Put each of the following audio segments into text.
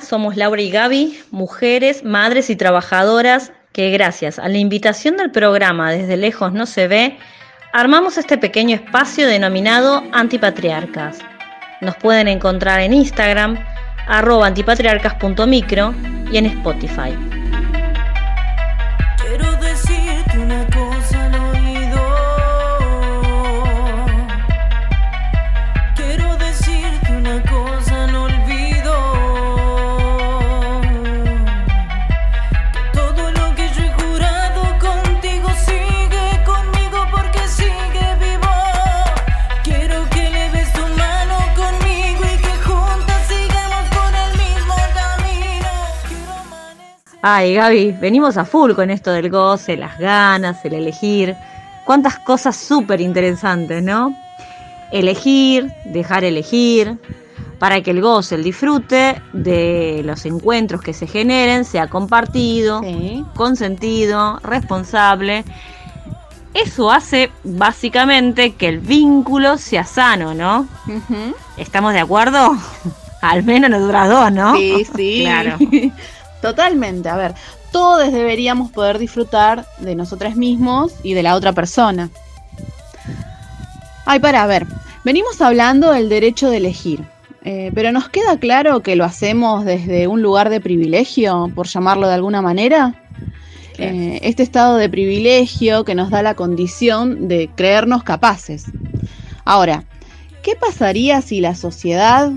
Somos Laura y Gaby, mujeres, madres y trabajadoras que gracias a la invitación del programa Desde lejos no se ve, armamos este pequeño espacio denominado Antipatriarcas. Nos pueden encontrar en Instagram, arroba antipatriarcas.micro y en Spotify. Ay, Gaby, venimos a full con esto del goce, las ganas, el elegir. Cuántas cosas súper interesantes, ¿no? Elegir, dejar elegir, para que el goce, el disfrute de los encuentros que se generen sea compartido, consentido, responsable. Eso hace básicamente que el vínculo sea sano, ¿no? ¿Estamos de acuerdo? Al menos nosotras dos, ¿no? Sí, sí. claro. Totalmente, a ver, todos deberíamos poder disfrutar de nosotros mismos y de la otra persona. Ay, para, ver, venimos hablando del derecho de elegir, eh, pero ¿nos queda claro que lo hacemos desde un lugar de privilegio, por llamarlo de alguna manera? Eh, este estado de privilegio que nos da la condición de creernos capaces. Ahora, ¿qué pasaría si la sociedad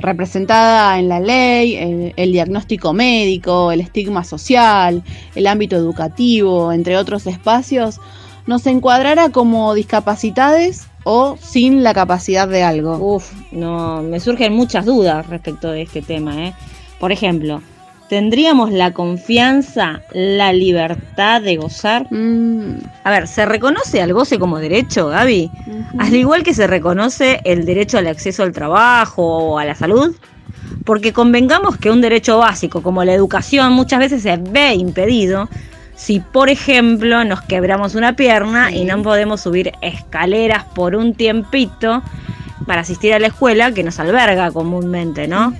representada en la ley, el, diagnóstico médico, el estigma social, el ámbito educativo, entre otros espacios, nos encuadrara como discapacitados o sin la capacidad de algo. Uf, no, me surgen muchas dudas respecto de este tema. ¿eh? Por ejemplo, ¿Tendríamos la confianza, la libertad de gozar? Mm. A ver, ¿se reconoce al goce como derecho, Gaby? Al igual que se reconoce el derecho al acceso al trabajo o a la salud. Porque convengamos que un derecho básico como la educación muchas veces se ve impedido si, por ejemplo, nos quebramos una pierna y no podemos subir escaleras por un tiempito para asistir a la escuela que nos alberga comúnmente, ¿no?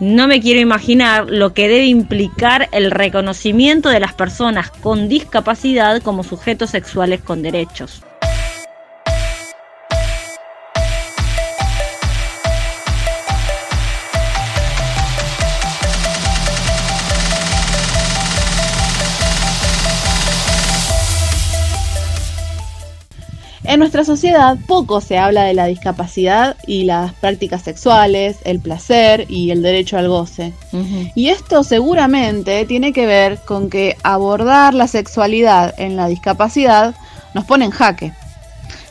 No me quiero imaginar lo que debe implicar el reconocimiento de las personas con discapacidad como sujetos sexuales con derechos. En nuestra sociedad poco se habla de la discapacidad y las prácticas sexuales, el placer y el derecho al goce. Y esto seguramente tiene que ver con que abordar la sexualidad en la discapacidad nos pone en jaque.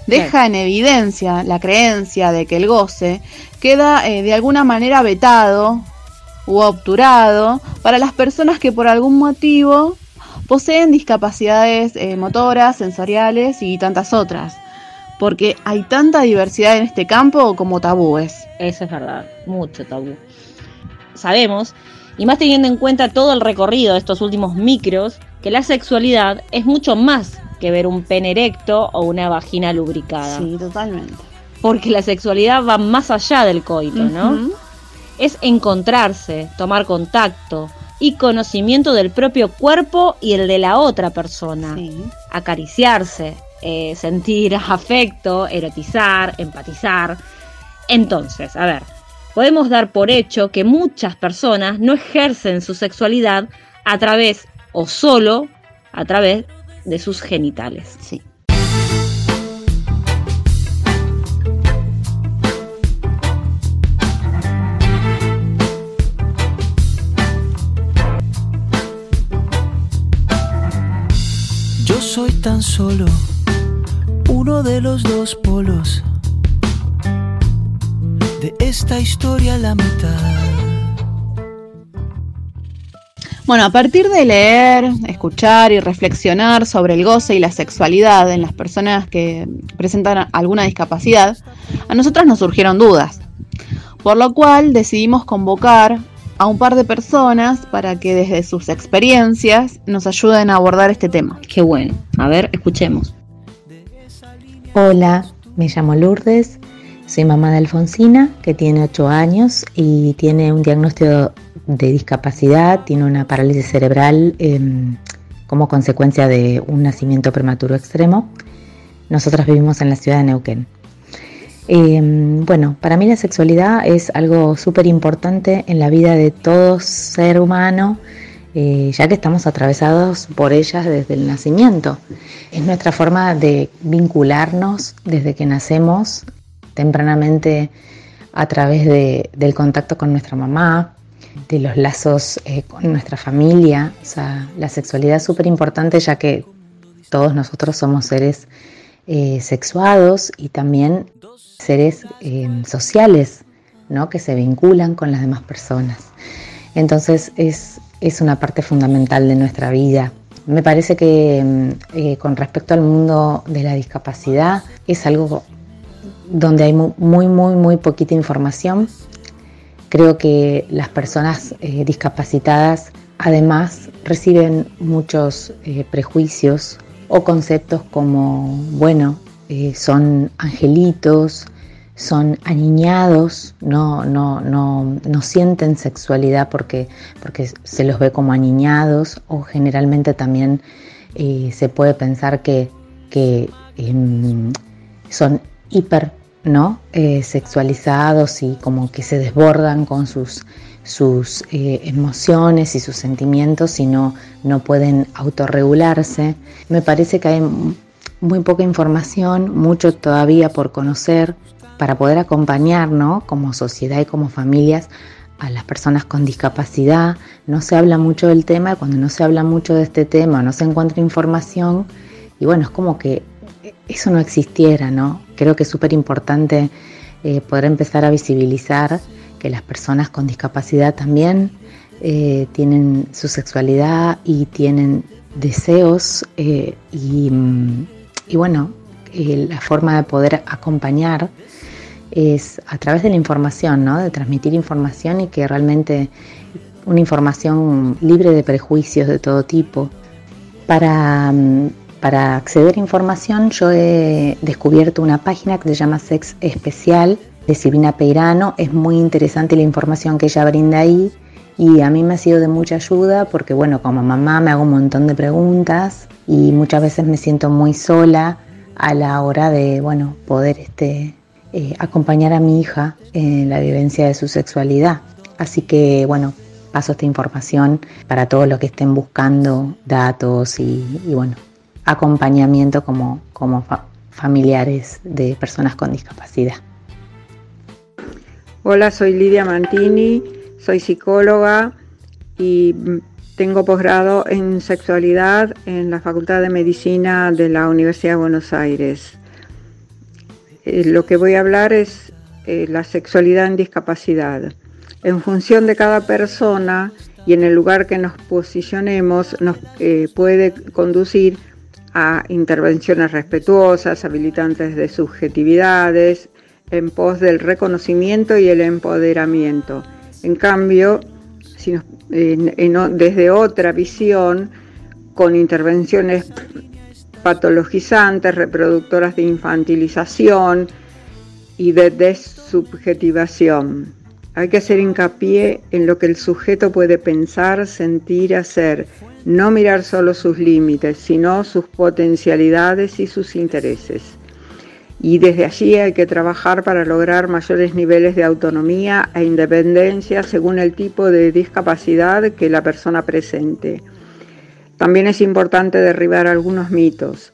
Deja en evidencia la creencia de que el goce queda eh, de alguna manera vetado u obturado para las personas que por algún motivo poseen discapacidades eh, motoras, sensoriales y tantas otras porque hay tanta diversidad en este campo como tabúes. Eso es verdad, mucho tabú. Sabemos, y más teniendo en cuenta todo el recorrido de estos últimos micros, que la sexualidad es mucho más que ver un pene erecto o una vagina lubricada. Sí, totalmente. Porque la sexualidad va más allá del coito, ¿no? Es encontrarse, tomar contacto y conocimiento del propio cuerpo y el de la otra persona. Acariciarse, eh, sentir afecto, erotizar, empatizar. Entonces, a ver, podemos dar por hecho que muchas personas no ejercen su sexualidad a través o solo a través de sus genitales. Sí. Yo soy tan solo uno de los dos polos de esta historia la mitad. Bueno, a partir de leer, escuchar y reflexionar sobre el goce y la sexualidad en las personas que presentan alguna discapacidad, a nosotras nos surgieron dudas. por lo cual decidimos convocar a un par de personas para que desde sus experiencias nos ayuden a abordar este tema. Qué bueno. A ver, escuchemos. Hola, me llamo Lourdes, soy mamá de Alfonsina, que tiene 8 años y tiene un diagnóstico de discapacidad, tiene una parálisis cerebral em, como consecuencia de un nacimiento prematuro extremo. Nosotras vivimos en la ciudad de Neuquén. Em, bueno, para mí la sexualidad es algo súper importante en la vida de todo ser humano, eh, ya que estamos atravesados por ellas desde el nacimiento. Es nuestra forma de vincularnos desde que nacemos tempranamente a través del contacto con nuestra mamá, de los lazos eh, con nuestra familia. La sexualidad es súper importante ya que todos nosotros somos seres eh, sexuados y también seres sociales, ¿no? que se vinculan con las demás personas. Entonces es, es una parte fundamental de nuestra vida. Me parece que mm, eh, con respecto al mundo de la discapacidad es algo donde hay muy, muy, muy poquita información. Creo que las personas eh, discapacitadas además reciben muchos prejuicios o conceptos como, bueno, eh, son angelitos, son aniñados, no, no, no, no sienten sexualidad porque, porque se los ve como aniñados o generalmente también eh, se puede pensar que, que em, son hiper ¿no? Eh, sexualizados y como que se desbordan con sus, sus emociones y sus sentimientos y no, no pueden autorregularse. Me parece que hay muy poca información, mucho todavía por conocer para poder acompañar como sociedad y como familias a las personas con discapacidad. No se habla mucho del tema, cuando no se habla mucho de este tema, no se encuentra información y bueno, es como que eso no existiera, ¿no? Creo que es súper importante eh, poder empezar a visibilizar que las personas con discapacidad también eh, tienen su sexualidad y tienen deseos eh, y mm, y bueno, la forma de poder acompañar es a través de la información, ¿no? de transmitir información y que realmente una información libre de prejuicios de todo tipo. Para, mm, para acceder a información yo he descubierto una página que se llama Sex Especial de Silvina Peirano. Es muy interesante la información que ella brinda ahí y a mí me ha sido de mucha ayuda porque bueno, como mamá me hago un montón de preguntas y muchas veces me siento muy sola a la hora de bueno, poder este, eh, acompañar a mi hija en la vivencia de su sexualidad. Así que bueno, paso esta información para todos los que estén buscando datos y, bueno, acompañamiento como, como familiares de personas con discapacidad. Hola, soy Lidia Mantini soy psicóloga y tengo posgrado en sexualidad en la Facultad de Medicina de la Universidad de Buenos Aires. Eh, lo que voy a hablar es eh, la sexualidad en discapacidad. En función de cada persona y en el lugar que nos posicionemos, nos eh, puede conducir a intervenciones respetuosas, habilitantes de subjetividades, en pos del reconocimiento y el empoderamiento en cambio, desde otra visión, con intervenciones patologizantes, reproductoras de infantilización y de desubjetivación. Hay que hacer hincapié en lo que el sujeto puede pensar, sentir, hacer, no mirar solo sus límites, sino sus potencialidades y sus intereses y desde allí hay que trabajar para lograr mayores niveles de autonomía e independencia según el tipo de discapacidad que la persona presente. También es importante derribar algunos mitos,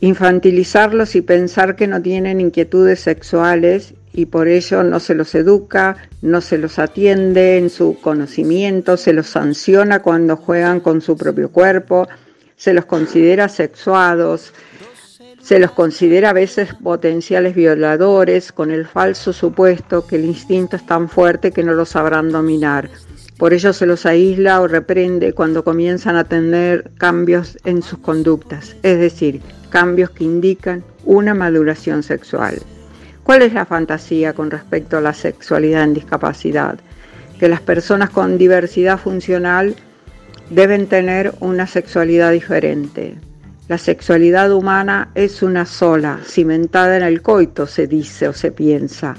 infantilizarlos y pensar que no tienen inquietudes sexuales y por ello no se los educa, no se los atiende en su conocimiento, se los sanciona cuando juegan con su propio cuerpo, se los considera sexuados, se los considera a veces potenciales violadores con el falso supuesto que el instinto es tan fuerte que no lo sabrán dominar. Por ello se los aísla o reprende cuando comienzan a tener cambios en sus conductas, es decir, cambios que indican una maduración sexual. ¿Cuál es la fantasía con respecto a la sexualidad en discapacidad? Que las personas con diversidad funcional deben tener una sexualidad diferente. La sexualidad humana es una sola, cimentada en el coito, se dice o se piensa.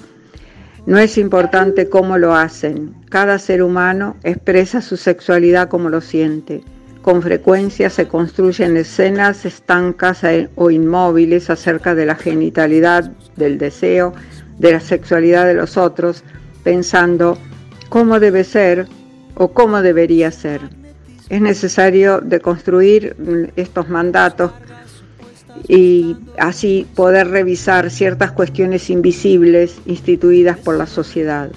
No es importante cómo lo hacen, cada ser humano expresa su sexualidad como lo siente. Con frecuencia se construyen escenas estancas e- o inmóviles acerca de la genitalidad, del deseo, de la sexualidad de los otros, pensando cómo debe ser o cómo debería ser. Es necesario deconstruir mm, estos mandatos y así poder revisar ciertas cuestiones invisibles instituidas por la sociedad.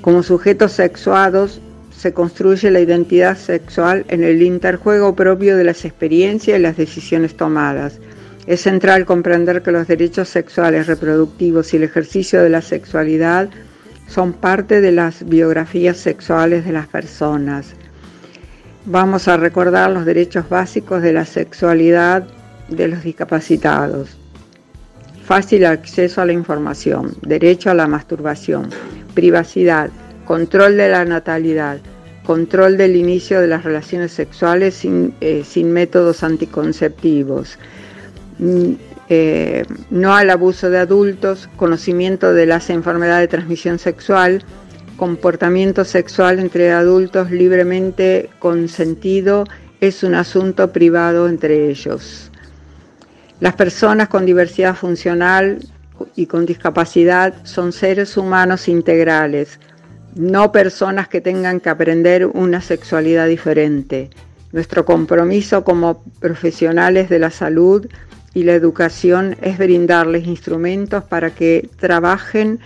Como sujetos sexuados se construye la identidad sexual en el interjuego propio de las experiencias y las decisiones tomadas. Es central comprender que los derechos sexuales reproductivos y el ejercicio de la sexualidad son parte de las biografías sexuales de las personas. Vamos a recordar los derechos básicos de la sexualidad de los discapacitados. Fácil acceso a la información, derecho a la masturbación, privacidad, control de la natalidad, control del inicio de las relaciones sexuales sin, eh, métodos anticonceptivos, mm, eh, no al abuso de adultos, conocimiento de las enfermedades de transmisión sexual, comportamiento sexual entre adultos libremente consentido es un asunto privado entre ellos. Las personas con diversidad funcional y con discapacidad son seres humanos integrales, no personas que tengan que aprender una sexualidad diferente. Nuestro compromiso como profesionales de la salud y la educación es brindarles instrumentos para que trabajen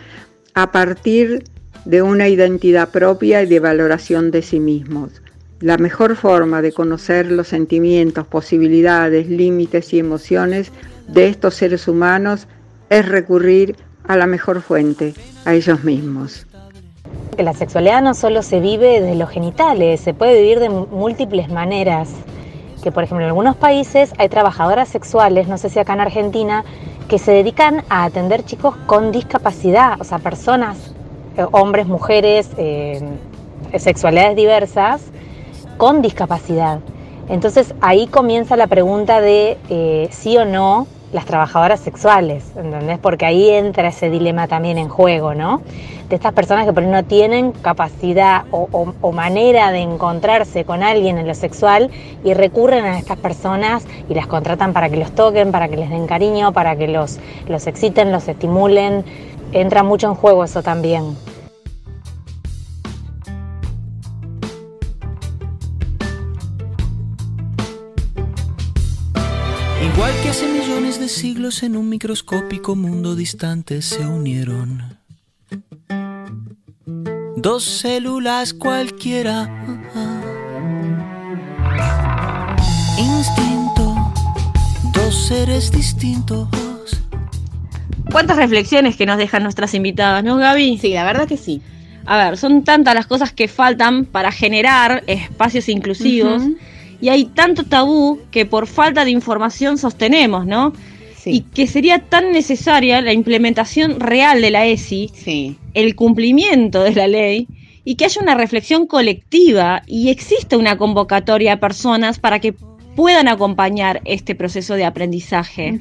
a partir de una identidad propia y de valoración de sí mismos. La mejor forma de conocer los sentimientos, posibilidades, límites y emociones de estos seres humanos es recurrir a la mejor fuente, a ellos mismos. La sexualidad no solo se vive desde los genitales, se puede vivir de múltiples maneras. Que por ejemplo en algunos países hay trabajadoras sexuales, no sé si acá en Argentina, que se dedican a atender chicos con discapacidad, o sea, personas, eh, hombres, mujeres, eh, sexualidades diversas, con discapacidad. Entonces ahí comienza la pregunta de eh, sí o no las trabajadoras sexuales, ¿entendés? Porque ahí entra ese dilema también en juego, ¿no? De estas personas que por ahí no tienen capacidad o, manera de encontrarse con alguien en lo sexual y recurren a estas personas y las contratan para que los toquen, para que les den cariño, para que los, los exciten, los estimulen. Entra mucho en juego eso también. De siglos en un microscópico mundo distante se unieron. Dos células cualquiera. Instinto, dos seres distintos. ¿Cuántas reflexiones que nos dejan nuestras invitadas, no, Gaby? Sí, la verdad que sí. A ver, son tantas las cosas que faltan para generar espacios inclusivos y hay tanto tabú que por falta de información sostenemos, ¿no? Y que sería tan necesaria la implementación real de la ESI, sí. el cumplimiento de la ley y que haya una reflexión colectiva y exista una convocatoria a personas para que puedan acompañar este proceso de aprendizaje.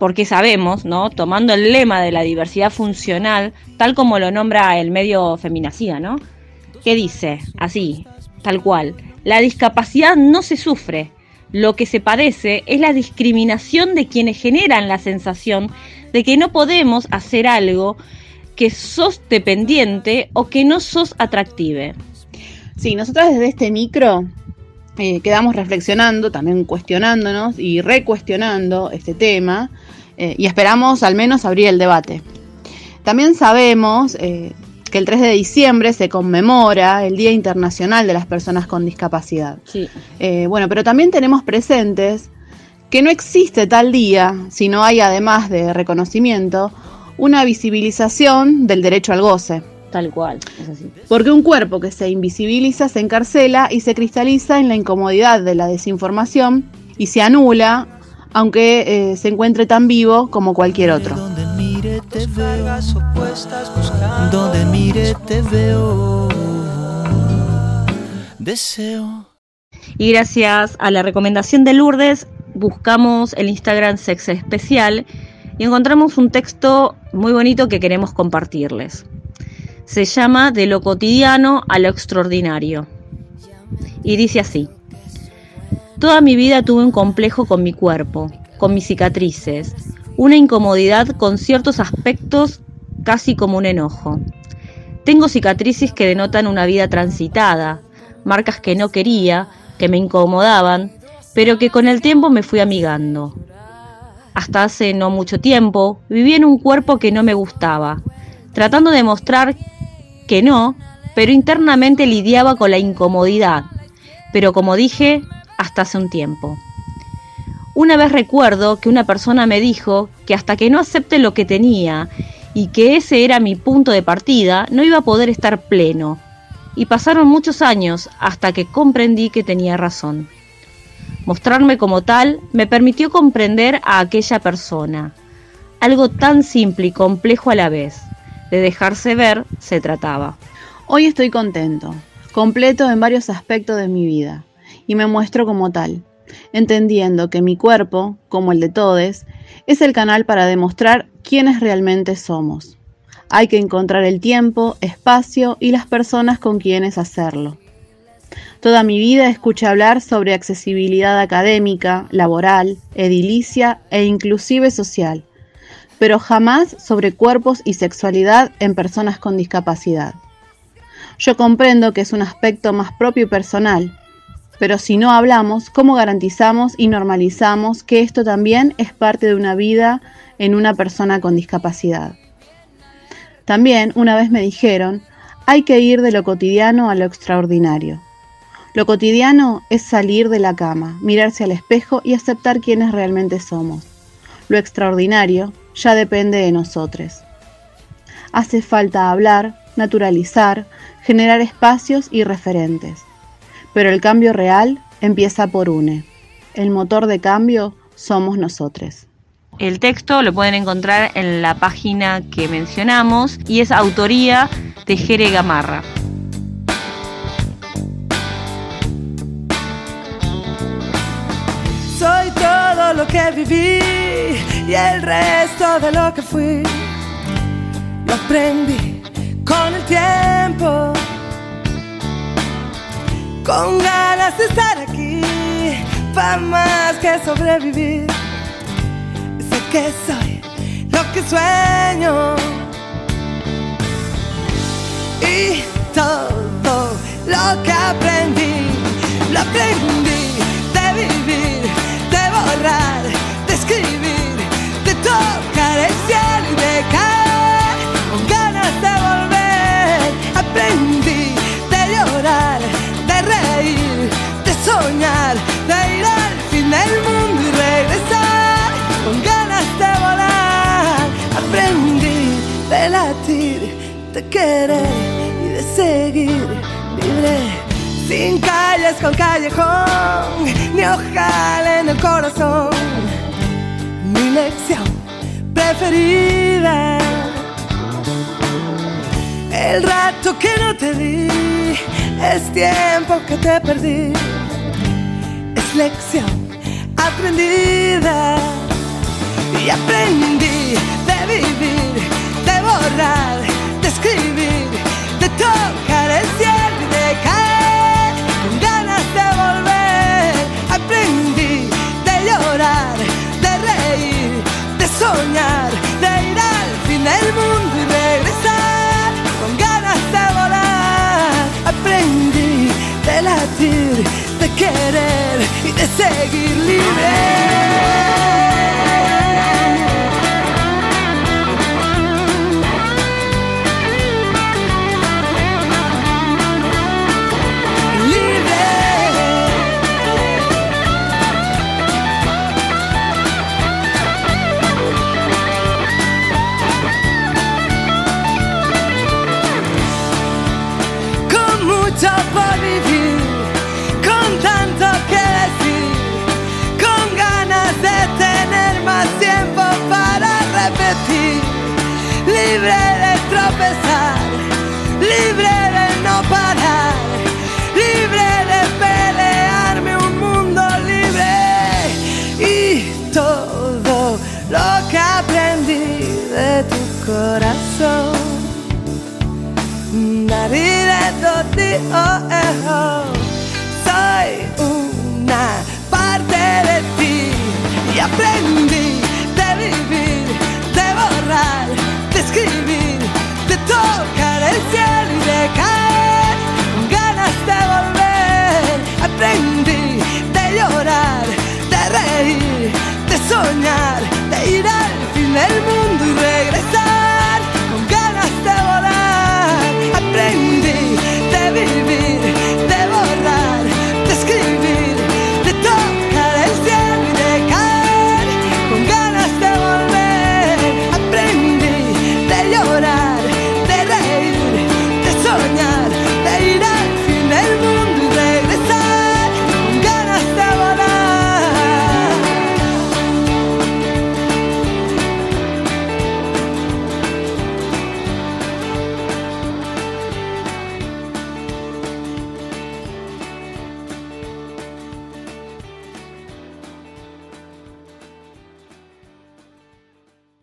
Porque sabemos, ¿no? Tomando el lema de la diversidad funcional, tal como lo nombra el medio Feminacía, ¿no? Que dice, así, tal cual, la discapacidad no se sufre. Lo que se padece es la discriminación de quienes generan la sensación de que no podemos hacer algo que sos dependiente o que no sos atractive. Sí, nosotros desde este micro eh, quedamos reflexionando, también cuestionándonos y recuestionando este tema eh, y esperamos al menos abrir el debate. También sabemos eh, que el 3 de diciembre se conmemora el Día Internacional de las Personas con Discapacidad. Sí. Eh, bueno, pero también tenemos presentes que no existe tal día si no hay, además de reconocimiento, una visibilización del derecho al goce. Tal cual, es así. Porque un cuerpo que se invisibiliza se encarcela y se cristaliza en la incomodidad de la desinformación y se anula, aunque eh, se encuentre tan vivo como cualquier otro. Te veo. Donde mire te veo. Deseo. Y gracias a la recomendación de Lourdes, buscamos el Instagram Sex Especial y encontramos un texto muy bonito que queremos compartirles. Se llama De lo cotidiano a lo extraordinario. Y dice así. Toda mi vida tuve un complejo con mi cuerpo, con mis cicatrices, una incomodidad con ciertos aspectos casi como un enojo. Tengo cicatrices que denotan una vida transitada, marcas que no quería, que me incomodaban, pero que con el tiempo me fui amigando. Hasta hace no mucho tiempo viví en un cuerpo que no me gustaba, tratando de mostrar que no, pero internamente lidiaba con la incomodidad, pero como dije, hasta hace un tiempo. Una vez recuerdo que una persona me dijo que hasta que no acepte lo que tenía y que ese era mi punto de partida, no iba a poder estar pleno. Y pasaron muchos años hasta que comprendí que tenía razón. Mostrarme como tal me permitió comprender a aquella persona. Algo tan simple y complejo a la vez. De dejarse ver se trataba. Hoy estoy contento, completo en varios aspectos de mi vida, y me muestro como tal, entendiendo que mi cuerpo, como el de todos, es el canal para demostrar quiénes realmente somos. Hay que encontrar el tiempo, espacio y las personas con quienes hacerlo. Toda mi vida escuché hablar sobre accesibilidad académica, laboral, edilicia e inclusive social, pero jamás sobre cuerpos y sexualidad en personas con discapacidad. Yo comprendo que es un aspecto más propio y personal, pero si no hablamos, ¿cómo garantizamos y normalizamos que esto también es parte de una vida en una persona con discapacidad? También una vez me dijeron, hay que ir de lo cotidiano a lo extraordinario. Lo cotidiano es salir de la cama, mirarse al espejo y aceptar quiénes realmente somos. Lo extraordinario ya depende de nosotros. Hace falta hablar, naturalizar, generar espacios y referentes. Pero el cambio real empieza por UNE. El motor de cambio somos nosotros. El texto lo pueden encontrar en la página que mencionamos y es autoría de Jere Gamarra. Soy todo lo que viví y el resto de lo que fui. Lo aprendí con el tiempo con ganas de estar aquí, para más que sobrevivir. Sé que soy lo que sueño y todo lo que aprendí, lo aprendí de vivir, de borrar, de escribir, de tocar el cielo y de caer querer y de seguir libre. Sin calles con callejón, ni ojal en el corazón. Mi lección preferida el rato que no te di es tiempo que te perdí. Es lección aprendida. Y aprendí de vivir, de borrar, escribir, de tocar el cielo y de caer con ganas de volver. Aprendí de llorar, de reír, de soñar, de ir al fin del mundo y regresar con ganas de volar. Aprendí de latir, de querer y de seguir libre. Oh, oh. soy una parte de ti y aprendí de vivir, de borrar, de escribir, de tocar el cielo y de caer, con ganas de volver, aprendí de llorar, de reír, de soñar, de ir al fin del mundo.